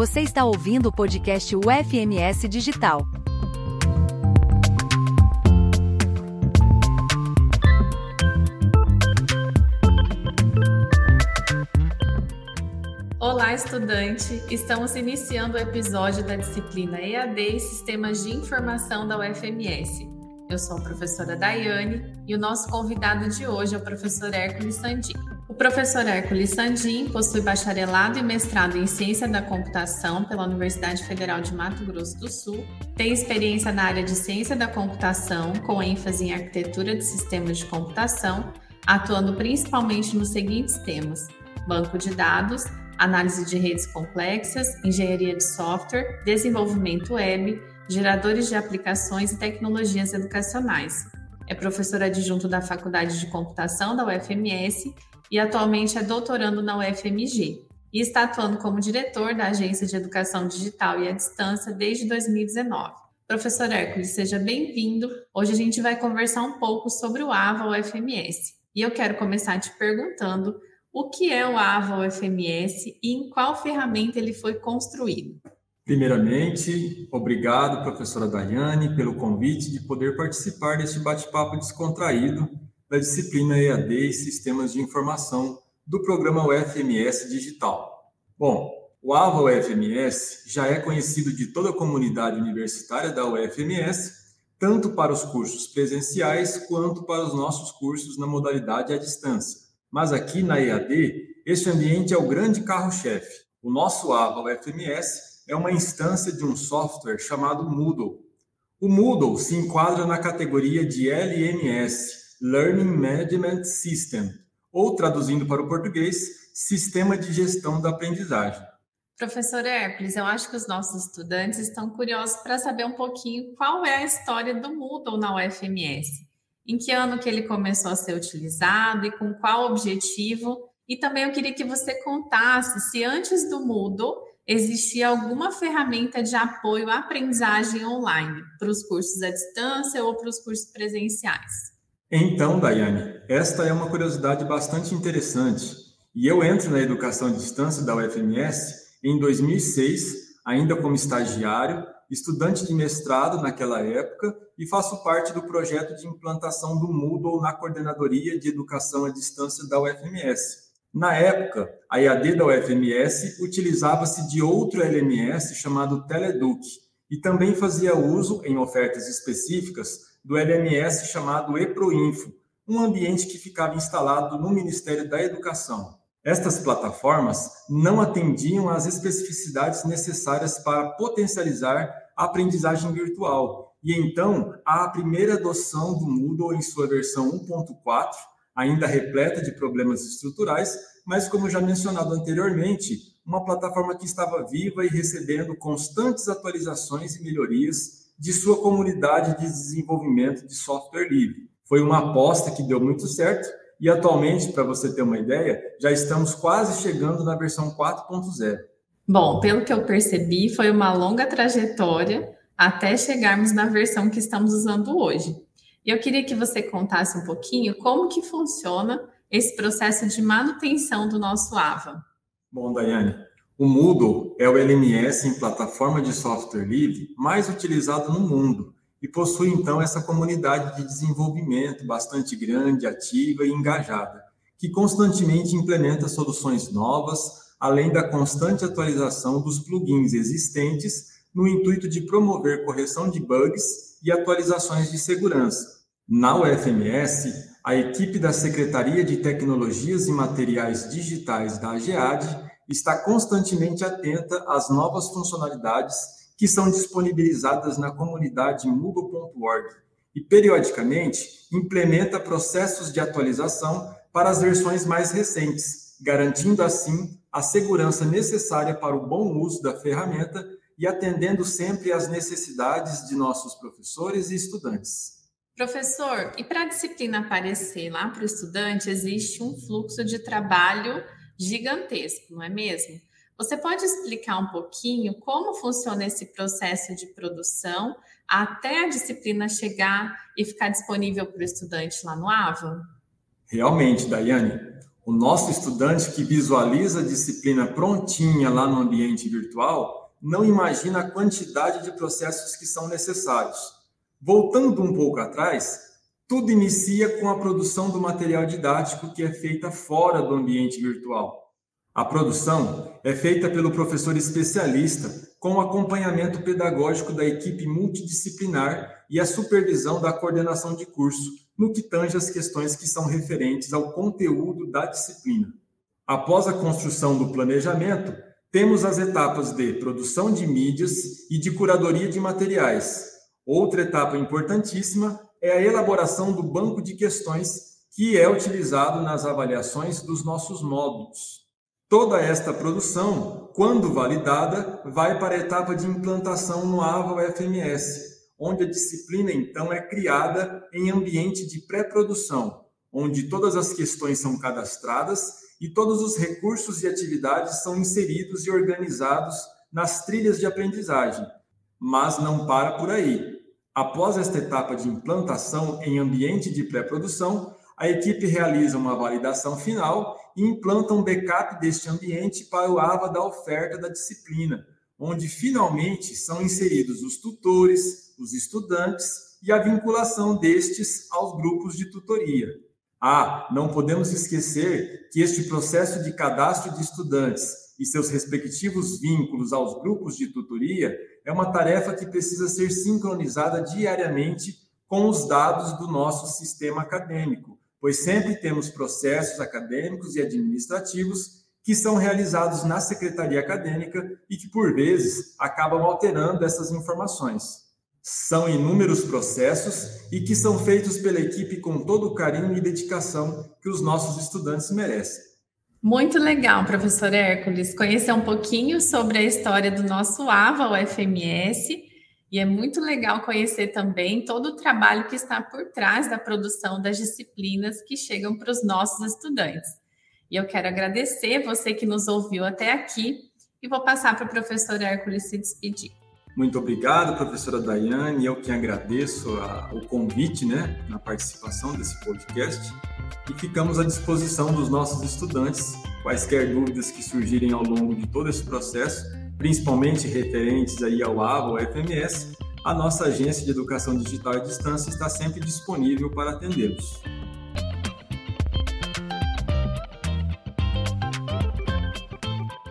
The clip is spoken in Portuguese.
Você está ouvindo o podcast UFMS Digital. Olá, estudante! Estamos iniciando o episódio da disciplina EAD e Sistemas de Informação da UFMS. Eu sou a professora Daiane e o nosso convidado de hoje é o professor Hércules Sandim. O professor Hércules Sandim possui bacharelado e mestrado em Ciência da Computação pela Universidade Federal de Mato Grosso do Sul, tem experiência na área de Ciência da Computação, com ênfase em Arquitetura de Sistemas de Computação, atuando principalmente nos seguintes temas: banco de dados, análise de redes complexas, engenharia de software, desenvolvimento web, geradores de aplicações e tecnologias educacionais. É professor adjunto da Faculdade de Computação da UFMS e atualmente é doutorando na UFMG. E está atuando como diretor da Agência de Educação Digital e à Distância desde 2019. Professor Hércules, seja bem-vindo. Hoje a gente vai conversar um pouco sobre o AVA UFMS. E eu quero começar te perguntando o que é o AVA UFMS e em qual ferramenta ele foi construído. Primeiramente, obrigado, professora Daiane, pelo convite de poder participar deste bate-papo descontraído da disciplina EAD e Sistemas de Informação do programa UFMS Digital. Bom, o AVA UFMS já é conhecido de toda a comunidade universitária da UFMS, tanto para os cursos presenciais quanto para os nossos cursos na modalidade à distância. Mas aqui na EAD, este ambiente é o grande carro-chefe. O nosso AVA UFMS é uma instância de um software chamado Moodle. O Moodle se enquadra na categoria de LMS, Learning Management System, ou traduzindo para o português, Sistema de Gestão da Aprendizagem. Professor Hércules, eu acho que os nossos estudantes estão curiosos para saber um pouquinho qual é a história do Moodle na UFMS. Em que ano que ele começou a ser utilizado e com qual objetivo? E também eu queria que você contasse se antes do Moodle existia alguma ferramenta de apoio à aprendizagem online para os cursos à distância ou para os cursos presenciais? Então, Daiane, esta é uma curiosidade bastante interessante. E eu entro na educação à distância da UFMS em 2006, ainda como estagiário, estudante de mestrado naquela época e faço parte do projeto de implantação do Moodle na Coordenadoria de Educação à Distância da UFMS. Na época, a EAD da UFMS utilizava-se de outro LMS chamado Teleduc e também fazia uso, em ofertas específicas, do LMS chamado EPROINFO, um ambiente que ficava instalado no Ministério da Educação. Estas plataformas não atendiam às especificidades necessárias para potencializar a aprendizagem virtual, e então a primeira adoção do Moodle em sua versão 1.4 ainda repleta de problemas estruturais, mas, como já mencionado anteriormente, uma plataforma que estava viva e recebendo constantes atualizações e melhorias de sua comunidade de desenvolvimento de software livre. Foi uma aposta que deu muito certo e atualmente, para você ter uma ideia, já estamos quase chegando na versão 4.0. Bom, pelo que eu percebi, foi uma longa trajetória até chegarmos na versão que estamos usando hoje. E eu queria que você contasse um pouquinho como que funciona esse processo de manutenção do nosso AVA. Bom, Daiane, o Moodle é o LMS em plataforma de software livre mais utilizado no mundo e possui então essa comunidade de desenvolvimento bastante grande, ativa e engajada, que constantemente implementa soluções novas, além da constante atualização dos plugins existentes no intuito de promover correção de bugs e atualizações de segurança. Na UFMS, a equipe da Secretaria de Tecnologias e Materiais Digitais da AGEAD está constantemente atenta às novas funcionalidades que são disponibilizadas na comunidade Moodle.org e, periodicamente, implementa processos de atualização para as versões mais recentes, garantindo assim a segurança necessária para o bom uso da ferramenta e atendendo sempre às necessidades de nossos professores e estudantes. Professor, e para a disciplina aparecer lá para o estudante, existe um fluxo de trabalho gigantesco, não é mesmo? Você pode explicar um pouquinho como funciona esse processo de produção até a disciplina chegar e ficar disponível para o estudante lá no AVA? Realmente, Daiane, O nosso estudante que visualiza a disciplina prontinha lá no ambiente virtual não imagina a quantidade de processos que são necessários. Voltando um pouco atrás, tudo inicia com a produção do material didático que é feita fora do ambiente virtual. A produção é feita pelo professor especialista com o acompanhamento pedagógico da equipe multidisciplinar e a supervisão da coordenação de curso, no que tange as questões que são referentes ao conteúdo da disciplina. Após a construção do planejamento, temos as etapas de produção de mídias e de curadoria de materiais. Outra etapa importantíssima é a elaboração do banco de questões que é utilizado nas avaliações dos nossos módulos. Toda esta produção, quando validada, vai para a etapa de implantação no AVA UFMS, onde a disciplina então é criada em ambiente de pré-produção, onde todas as questões são cadastradas e todos os recursos e atividades são inseridos e organizados nas trilhas de aprendizagem. Mas não para por aí. Após esta etapa de implantação em ambiente de pré-produção, a equipe realiza uma validação final e implanta um backup deste ambiente para o AVA da oferta da disciplina, onde finalmente são inseridos os tutores, os estudantes e a vinculação destes aos grupos de tutoria. Ah, não podemos esquecer que este processo de cadastro de estudantes e seus respectivos vínculos aos grupos de tutoria é uma tarefa que precisa ser sincronizada diariamente com os dados do nosso sistema acadêmico, pois sempre temos processos acadêmicos e administrativos que são realizados na secretaria acadêmica e que, por vezes, acabam alterando essas informações. São inúmeros processos e que são feitos pela equipe com todo o carinho e dedicação que os nossos estudantes merecem. Muito legal, professor Hércules, conhecer um pouquinho sobre a história do nosso AVA, o FMS, e é muito legal conhecer também todo o trabalho que está por trás da produção das disciplinas que chegam para os nossos estudantes. E eu quero agradecer você que nos ouviu até aqui e vou passar para o professor Hércules se despedir. Muito obrigado, professora Daiane. Eu que agradeço a, o convite né, na participação desse podcast e ficamos à disposição dos nossos estudantes. Quaisquer dúvidas que surgirem ao longo de todo esse processo, principalmente referentes aí ao AVA ou FMS, a nossa agência de educação digital à distância está sempre disponível para atendê-los.